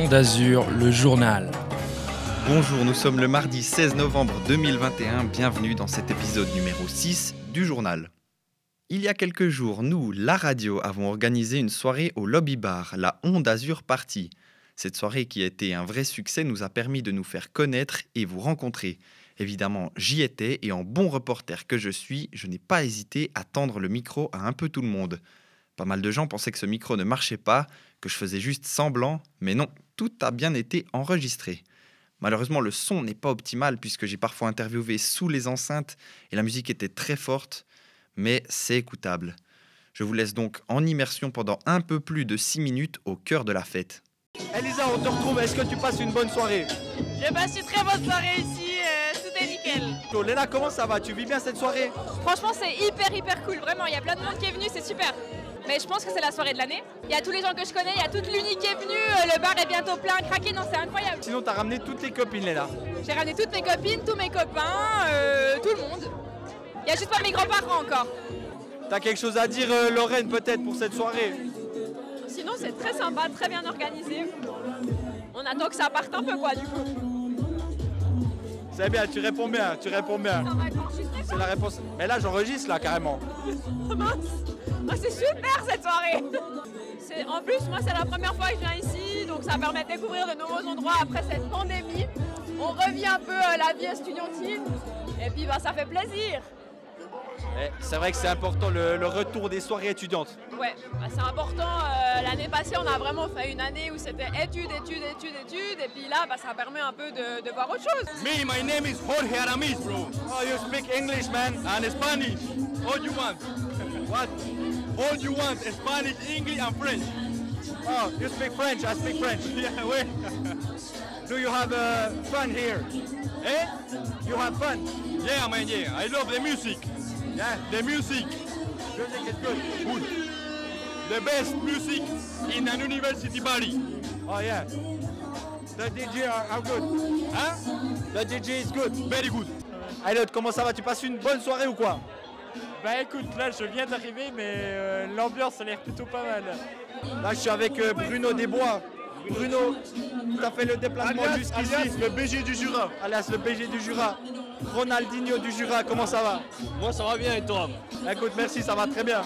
Onde Azur, le journal. Bonjour, nous sommes le mardi 16 novembre 2021. Bienvenue dans cet épisode numéro 6 du journal. Il y a quelques jours, nous, la radio, avons organisé une soirée au lobby bar, la Onde Azur Party. Cette soirée qui a été un vrai succès nous a permis de nous faire connaître et vous rencontrer. Évidemment, j'y étais et en bon reporter que je suis, je n'ai pas hésité à tendre le micro à un peu tout le monde. Pas mal de gens pensaient que ce micro ne marchait pas, que je faisais juste semblant, mais non, tout a bien été enregistré. Malheureusement, le son n'est pas optimal puisque j'ai parfois interviewé sous les enceintes et la musique était très forte, mais c'est écoutable. Je vous laisse donc en immersion pendant un peu plus de 6 minutes au cœur de la fête. Elisa, on te retrouve. Est-ce que tu passes une bonne soirée? J'ai passé une très bonne soirée ici, euh, tout est nickel. Léna, comment ça va? Tu vis bien cette soirée? Franchement, c'est hyper hyper cool, vraiment. Il y a plein de monde qui est venu, c'est super. Mais je pense que c'est la soirée de l'année. Il y a tous les gens que je connais, il y a toute l'Uni qui est venue, euh, le bar est bientôt plein, craqué, non, c'est incroyable. Sinon, t'as ramené toutes tes copines, Léna. J'ai ramené toutes mes copines, tous mes copains, euh, tout le monde. Il y a juste pas mes grands-parents encore. T'as quelque chose à dire, euh, Lorraine, peut-être, pour cette soirée? Sinon, c'est très sympa, très bien organisé. On attend que ça parte un peu, quoi, du coup. C'est bien, tu réponds bien, tu réponds bien. C'est la réponse. Mais là, j'enregistre, là, carrément. ça mince. Ah, c'est super cette soirée. En plus, moi, c'est la première fois que je viens ici, donc ça permet de découvrir de nouveaux endroits après cette pandémie. On revit un peu euh, la vie estudiantine, et puis bah, ça fait plaisir. Eh, C'est vrai que c'est important, le, le retour des soirées étudiantes. Ouais, bah, c'est important. euh, L'année passée, on a vraiment fait une année où c'était études, études, études, études, et puis là, bah, ça permet un peu de, de voir autre chose. Me, my name is Jorge Aramis, bro. Oh, you speak English, man. And Spanish. All you want. What? All you want. is Spanish, English, and French. Oh, you speak French, I speak French. Yeah, wait. Do you have uh, fun here? eh? You have fun? Yeah, man, yeah. I love the music. Yeah, The music. music is good. Good. The best music in an university party. Oh, yeah. The DJ are, are good. Hein? The DJ is good. Very good. Elliot, comment ça va Tu passes une bonne soirée ou quoi Bah écoute, là je viens d'arriver, mais euh, l'ambiance a l'air plutôt pas mal. Là, je suis avec euh, Bruno Desbois. Bruno, tu as fait le déplacement jusqu'ici. le BG du Jura. Alias le BG du Jura. Ronaldinho du Jura, comment ça va? Moi ça va bien et toi? Écoute, merci, ça va très bien.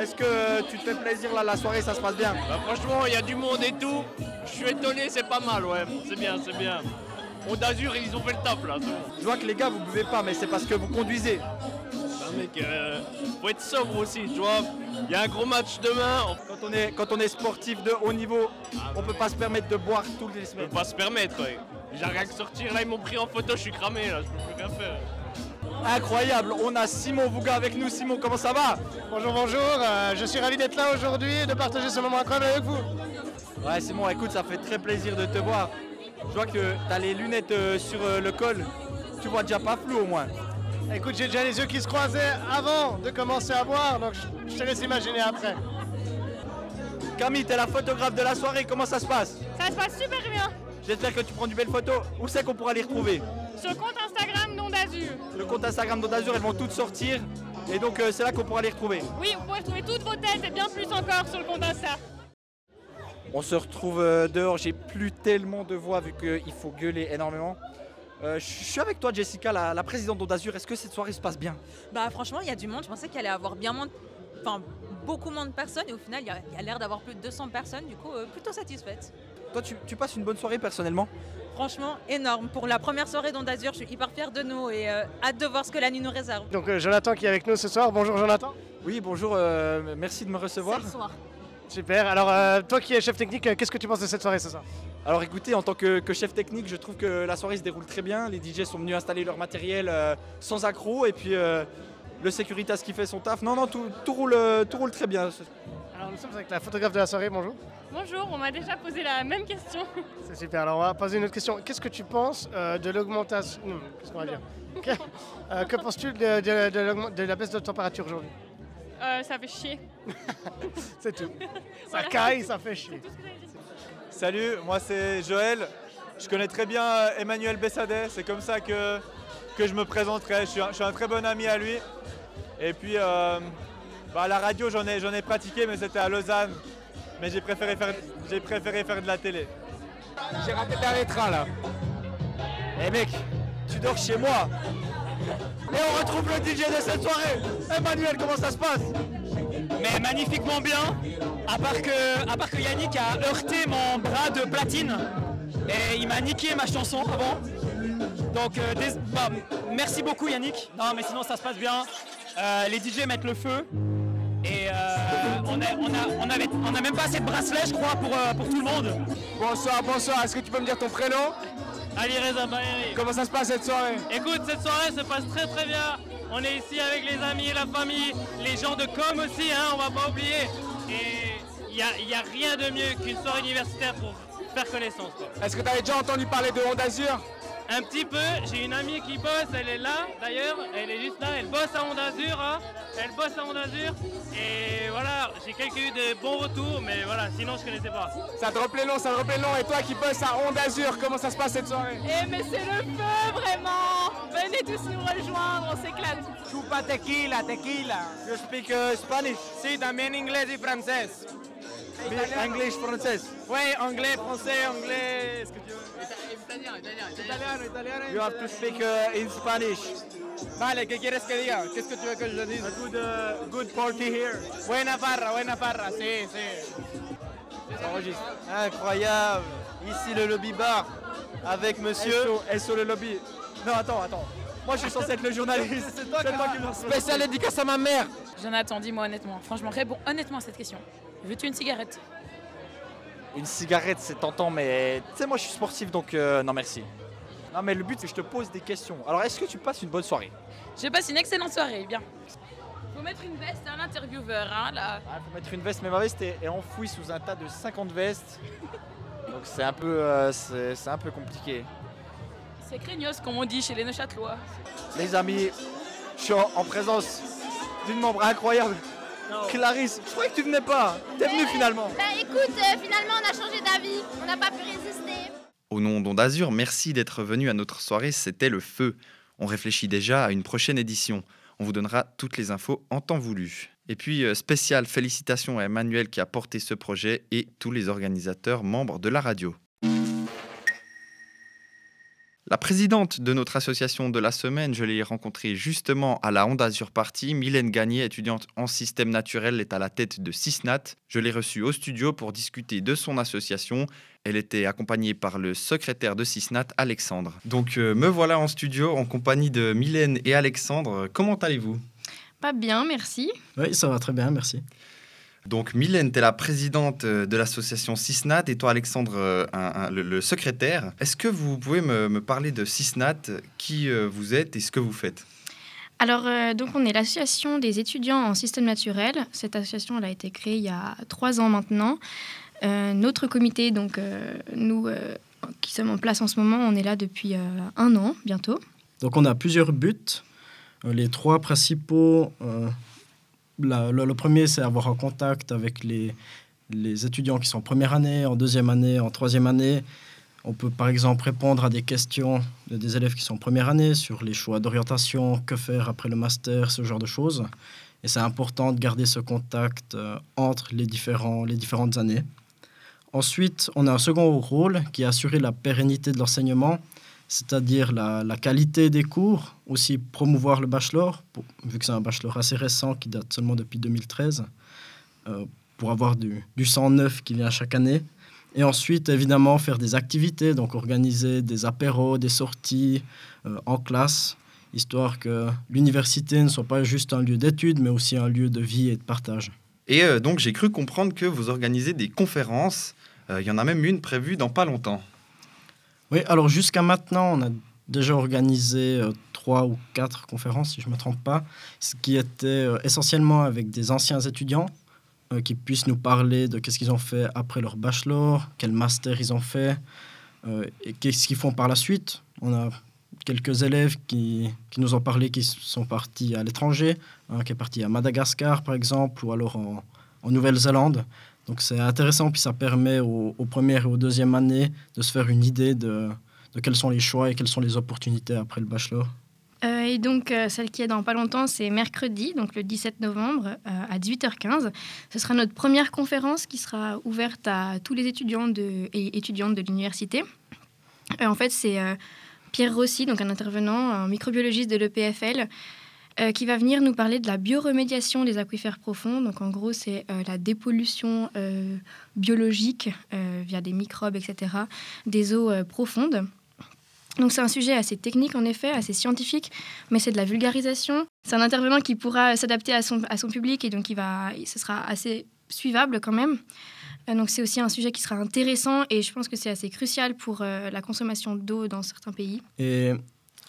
Est-ce que euh, tu te fais plaisir là, la soirée, ça se passe bien? Bah franchement, il y a du monde et tout. Je suis étonné, c'est pas mal, ouais. C'est bien, c'est bien. On d'Azur, ils ont fait le taf là. Je vois que les gars, vous buvez pas, mais c'est parce que vous conduisez. Mec, euh, faut être sobre aussi, tu vois. Il y a un gros match demain, on Quand on est, quand on est sportif de haut niveau, on peut pas se permettre de boire toutes les peut semaines. pas se permettre, ouais. J'ai rien que sortir, là ils m'ont pris en photo, je suis cramé là, je peux plus rien faire. Incroyable, on a Simon Vouga avec nous. Simon, comment ça va? Bonjour, bonjour, euh, je suis ravi d'être là aujourd'hui et de partager ce moment incroyable avec vous. Ouais, Simon, écoute, ça fait très plaisir de te voir. Je vois que tu as les lunettes euh, sur euh, le col. Tu vois déjà pas flou au moins. Écoute, j'ai déjà les yeux qui se croisaient avant de commencer à boire, donc je, je te laisse imaginer après. Camille, t'es la photographe de la soirée, comment ça se passe? Ça se passe super bien. J'espère que tu prends du belles photos. Où c'est qu'on pourra les retrouver? Sur le compte Instagram Nom d'Azur. Le compte Instagram d'Azur, elles vont toutes sortir. Et donc euh, c'est là qu'on pourra les retrouver. Oui, vous pouvez retrouver toutes vos têtes et bien plus encore sur le compte Insta. On se retrouve euh, dehors, j'ai plus tellement de voix vu qu'il faut gueuler énormément. Euh, je suis avec toi Jessica, la, la présidente d'Azur. Est-ce que cette soirée se passe bien? Bah franchement, il y a du monde. Je pensais qu'il allait y avoir bien moins, de- enfin beaucoup moins de personnes et au final, il y a, il y a l'air d'avoir plus de 200 personnes. Du coup, euh, plutôt satisfaite. Toi tu, tu passes une bonne soirée personnellement? Franchement, énorme. Pour la première soirée d'Onde d'Azur, je suis hyper fière de nous et euh, hâte de voir ce que la nuit nous réserve. Donc euh, Jonathan qui est avec nous ce soir. Bonjour Jonathan. Oui, bonjour, euh, merci de me recevoir. C'est le soir. Super. Alors euh, toi qui es chef technique, qu'est-ce que tu penses de cette soirée ce soir? Alors écoutez, en tant que, que chef technique, je trouve que la soirée se déroule très bien. Les DJ sont venus installer leur matériel euh, sans accroc et puis euh, le Securitas qui fait son taf. Non, non, tout, tout roule, euh, tout roule très bien. Alors nous sommes avec la photographe de la soirée. Bonjour. Bonjour, on m'a déjà posé la même question. C'est super. Alors on va poser une autre question. Qu'est-ce que tu penses euh, de l'augmentation non, Qu'est-ce qu'on va dire? Que, euh, que penses-tu de, de- de l'augment- de la baisse de température aujourd'hui? Euh, ça fait chier. C'est tout. Ça Voilà. caille, ça fait chier. Salut, moi c'est Joël. Je connais très bien euh, Emmanuel Bessadet, c'est comme ça que, je me présenterai. Je suis, un, très bon ami à lui. Et puis, euh, bah, la radio, j'en ai, pratiqué, mais c'était à Lausanne. Mais j'ai préféré, faire, j'ai préféré faire de la télé. J'ai raté le dernier train là. Eh mec, tu dors chez moi. Et on retrouve le DJ de cette soirée. Emmanuel, comment ça se passe? Mais magnifiquement bien, à part, que, à part que Yannick a heurté mon bras de platine et il m'a niqué ma chanson avant. Donc euh, bah, merci beaucoup Yannick. Non mais sinon ça se passe bien. Euh, les DJ mettent le feu. Et euh, on, a, on, a, on, avait, on a même pas assez de bracelets je crois pour, euh, pour tout le monde. Bonsoir, bonsoir. Est-ce que tu peux me dire ton prénom? Ali Reza Baheri. Comment ça se passe cette soirée? Écoute, cette soirée se passe très très bien. On est ici avec les amis, la famille, les gens de com aussi, hein, on va pas oublier. Et il n'y a, y a rien de mieux qu'une soirée universitaire pour faire connaissance. Est-ce que tu avais déjà entendu parler de Honda Azur? Un petit peu, j'ai une amie qui bosse, elle est là d'ailleurs, elle est juste là, elle bosse à Honda Azur, hein. Elle bosse à Honda Azur. Et voilà, j'ai quelques eu de bons retours, mais voilà, sinon je connaissais pas. Ça te rappelait le nom, ça te rappelait le nom. Et toi qui bosses à Honda Azur, comment ça se passe cette soirée? Eh mais c'est le feu vraiment Venez tous nous rejoindre, on s'éclate Chupa tequila, tequila. You speak uh, Spanish? Si, también inglés y francés. English, français. Ouais, anglais, français, anglais, ce que tu veux? Italiano, italiano. You have to speak uh, in Spanish. Vale, ¿qué quieres que diga? Qu'est-ce que tu veux que je dise? A good, uh, good party here. Buena farra, buena farra, sí, sí. Incroyable. Ici le lobby bar avec monsieur. SO, le lobby. Non, attends, attends. Moi je suis censé être le journaliste. C'est toi, qui me Spécial dédicace à ma mère. Jonathan, dis-moi honnêtement. Franchement, réponds honnêtement à cette question. Veux-tu une cigarette? Une cigarette, c'est tentant, mais tu sais, moi je suis sportif donc euh, non merci. Non, mais le but c'est que je te pose des questions. Alors, est-ce que tu passes une bonne soirée? Je passe une excellente soirée, bien. Faut mettre une veste à l'intervieweur, hein, là. Il faut mettre une veste, mais ma veste est, est enfouie sous un tas de 50 vestes. Donc c'est un peu, euh, c'est un peu compliqué. C'est craignos, comme on dit chez les Neuchâtelois. Les amis, je suis en, en présence d'une membre incroyable. Clarisse, je croyais que tu venais pas. T'es venue finalement. Bah écoute, euh, finalement on a changé d'avis, on n'a pas pu résister. Au nom d'Onde Azur, merci d'être venu à notre soirée, c'était le feu. On réfléchit déjà à une prochaine édition. On vous donnera toutes les infos en temps voulu. Et puis, euh, spécial félicitations à Emmanuel qui a porté ce projet et tous les organisateurs membres de la radio. La présidente de notre association de la semaine, je l'ai rencontrée justement à la Honda Azur Party. Mylène Gagné, étudiante en système naturel, est à la tête de Cisnat. Je l'ai reçue au studio pour discuter de son association. Elle était accompagnée par le secrétaire de Cisnat, Alexandre. Donc euh, me voilà en studio en compagnie de Mylène et Alexandre. Comment allez-vous? Pas bien, merci. Oui, ça va très bien, merci. Donc Mylène, tu es la présidente euh, de l'association Cisnat et toi Alexandre, euh, un- un- le, le secrétaire. Est-ce que vous pouvez me, me parler de Cisnat, qui euh, vous êtes et ce que vous faites? Alors, euh, donc, on est l'association des étudiants en système naturel. Cette association, elle a été créée il y a trois ans maintenant. Euh, notre comité, donc, euh, nous euh, qui sommes en place en ce moment, on est là depuis euh, un an bientôt. Donc on a plusieurs buts. Euh, Les trois principaux, euh, le, premier c'est avoir un contact avec les, les étudiants qui sont en première année, en deuxième année, en troisième année. On peut par exemple répondre à des questions de des élèves qui sont en première année sur les choix d'orientation, que faire après le master, ce genre de choses. Et c'est important de garder ce contact euh, entre les, différents, les différentes années. Ensuite, on a un second rôle qui est assurer la pérennité de l'enseignement c'est-à-dire la, la qualité des cours, aussi promouvoir le bachelor, vu que c'est un bachelor assez récent qui date seulement depuis 2013, euh, pour avoir du, du sang neuf qui vient chaque année. Et ensuite, évidemment, faire des activités, donc organiser des apéros, des sorties euh, en classe, histoire que l'université ne soit pas juste un lieu d'études, mais aussi un lieu de vie et de partage. Et euh, donc j'ai cru comprendre que vous organisez des conférences. Il y en a même une prévue dans pas longtemps. Oui, alors jusqu'à maintenant, on a déjà organisé euh, trois ou quatre conférences, si je ne me trompe pas, ce qui était euh, essentiellement avec des anciens étudiants euh, qui puissent nous parler de qu'est-ce qu'ils ont fait après leur bachelor, quel master ils ont fait et qu'est-ce qu'ils font par la suite. On a quelques élèves qui, qui nous ont parlé qui sont partis à l'étranger, qui est parti à Madagascar par exemple, ou alors en Nouvelle-Zélande. Donc c'est intéressant, puis ça permet aux, premières et aux deuxièmes années de se faire une idée de, de quels sont les choix et quelles sont les opportunités après le bachelor. Euh, et donc, euh, celle qui est dans pas longtemps, c'est mercredi, donc le 17 novembre, euh, à 18h15. Ce sera notre première conférence qui sera ouverte à tous les étudiants de, et étudiantes de l'université. Euh, en fait, c'est Pierre Rossi, donc un intervenant, un microbiologiste de l'EPFL, euh, qui va venir nous parler de la bioremédiation des aquifères profonds. Donc, en gros, c'est euh, la dépollution euh, biologique via des microbes, etc., des eaux profondes. Donc c'est un sujet assez technique en effet, assez scientifique, mais c'est de la vulgarisation. C'est un intervenant qui pourra s'adapter à son, à son public et donc il va, ce sera assez suivable quand même. Donc c'est aussi un sujet qui sera intéressant et je pense que c'est assez crucial pour la consommation d'eau dans certains pays. Et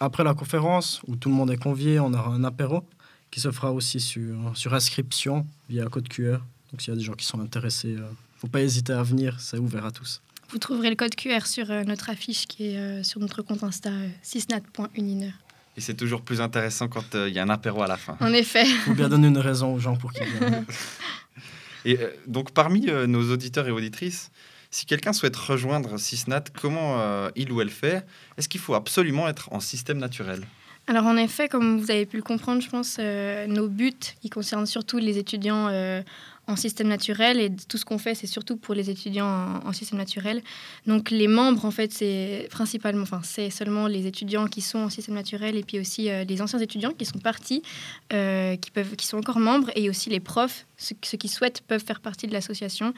après la conférence, où tout le monde est convié, on aura un apéro qui se fera aussi sur, sur inscription via code QR. Donc s'il y a des gens qui sont intéressés, ne faut pas hésiter à venir, c'est ouvert à tous. Vous trouverez le code QR sur euh, notre affiche qui est euh, sur notre compte Insta euh, sisnat.uniner. Et c'est toujours plus intéressant quand euh, il y a un apéro à la fin. En effet. Il faut bien donner une raison aux gens pour qu'ils viennent. Et euh, donc, parmi euh, nos auditeurs et auditrices, si quelqu'un souhaite rejoindre Sisnat, comment euh, il ou elle fait? Est-ce qu'il faut absolument être en système naturel? Alors en effet, comme vous avez pu le comprendre, je pense, euh, nos buts, qui concernent surtout les étudiants euh, en système naturel, et tout ce qu'on fait, c'est surtout pour les étudiants en, système naturel. Donc les membres, en fait, c'est principalement, enfin, c'est seulement les étudiants qui sont en système naturel, et puis aussi euh, les anciens étudiants qui sont partis, qui, peuvent, qui sont encore membres, et aussi les profs, ceux, ceux qui souhaitent peuvent faire partie de l'association.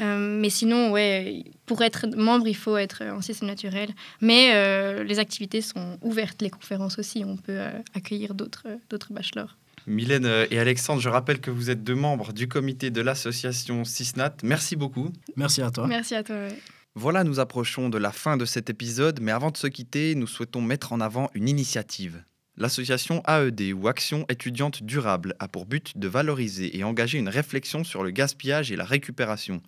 Euh, mais sinon, ouais, pour être membre, il faut être en système naturel. Mais euh, les activités sont ouvertes, les conférences aussi. On peut euh, accueillir d'autres d'autres bachelors. Mylène et Alexandre, je rappelle que vous êtes deux membres du comité de l'association Sisnat. Merci beaucoup. Merci à toi. Merci à toi. ouais. Voilà, nous approchons de la fin de cet épisode, mais avant de se quitter, nous souhaitons mettre en avant une initiative. L'association AED ou Action étudiante durable a pour but de valoriser et engager une réflexion sur le gaspillage et la récupération.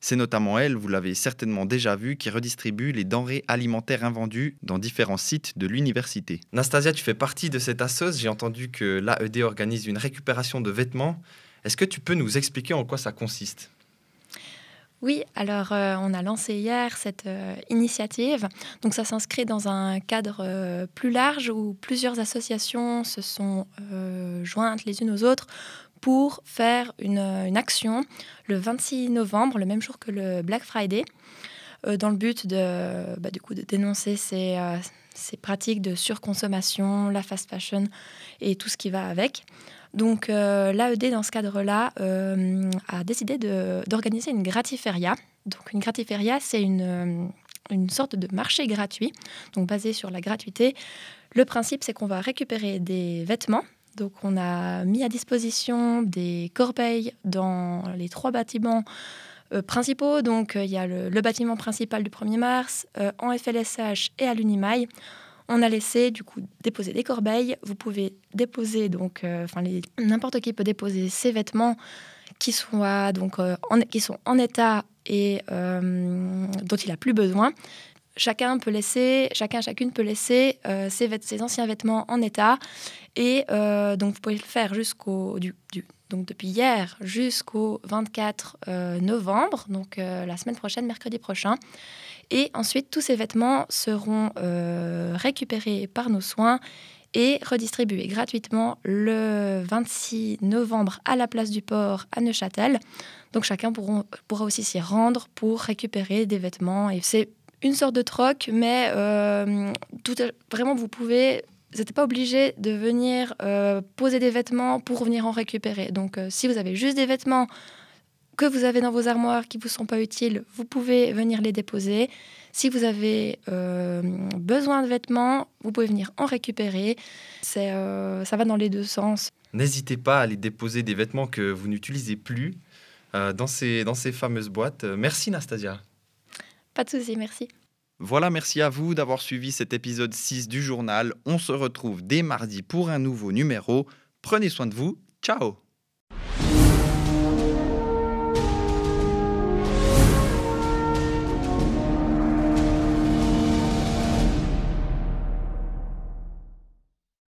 C'est notamment elle, vous l'avez certainement déjà vu, qui redistribue les denrées alimentaires invendues dans différents sites de l'université. Nastasia, tu fais partie de cette assoce. J'ai entendu que l'AED organise une récupération de vêtements. Est-ce que tu peux nous expliquer en quoi ça consiste? Oui, alors euh, on a lancé hier cette euh, initiative. Donc ça s'inscrit dans un cadre euh, plus large où plusieurs associations se sont jointes les unes aux autres pour faire une, action le 26 novembre, le même jour que le Black Friday, dans le but de, bah, du coup, de dénoncer ces, ces pratiques de surconsommation, la fast fashion et tout ce qui va avec. Donc euh, l'AED, dans ce cadre-là, euh, a décidé d'organiser une gratiféria. Donc une gratiféria, c'est une, euh, une sorte de marché gratuit, donc basé sur la gratuité. Le principe, c'est qu'on va récupérer des vêtements. Donc on a mis à disposition des corbeilles dans les trois bâtiments principaux. Donc il y a le, bâtiment principal du 1er mars, en FLSH et à l'Unimail. On a laissé du coup déposer des corbeilles. Vous pouvez déposer donc, euh, enfin n'importe qui peut déposer ses vêtements qui soient donc euh, qui sont en état et euh, dont il a plus besoin. Chacun peut laisser, chacun chacune peut laisser ses, ses anciens vêtements en état et donc vous pouvez le faire jusqu'au du, donc depuis hier jusqu'au 24 euh, novembre, donc la semaine prochaine, mercredi prochain. Et ensuite, tous ces vêtements seront euh, récupérés par nos soins et redistribués gratuitement le 26 novembre à la place du port à Neuchâtel. Donc chacun pourra aussi s'y rendre pour récupérer des vêtements. Et c'est une sorte de troc, mais euh, vraiment, vous pouvez... Vous n'êtes pas obligé de venir euh, poser des vêtements pour venir en récupérer. Donc si vous avez juste des vêtements que vous avez dans vos armoires qui ne vous sont pas utiles, vous pouvez venir les déposer. Si vous avez euh, besoin de vêtements, vous pouvez venir en récupérer. C'est, euh, ça va dans les deux sens. N'hésitez pas à aller déposer des vêtements que vous n'utilisez plus euh, dans, ces, dans ces fameuses boîtes. Merci Nastasia. Pas de souci, merci. Voilà, merci à vous d'avoir suivi cet épisode 6 du journal. On se retrouve dès mardi pour un nouveau numéro. Prenez soin de vous. Ciao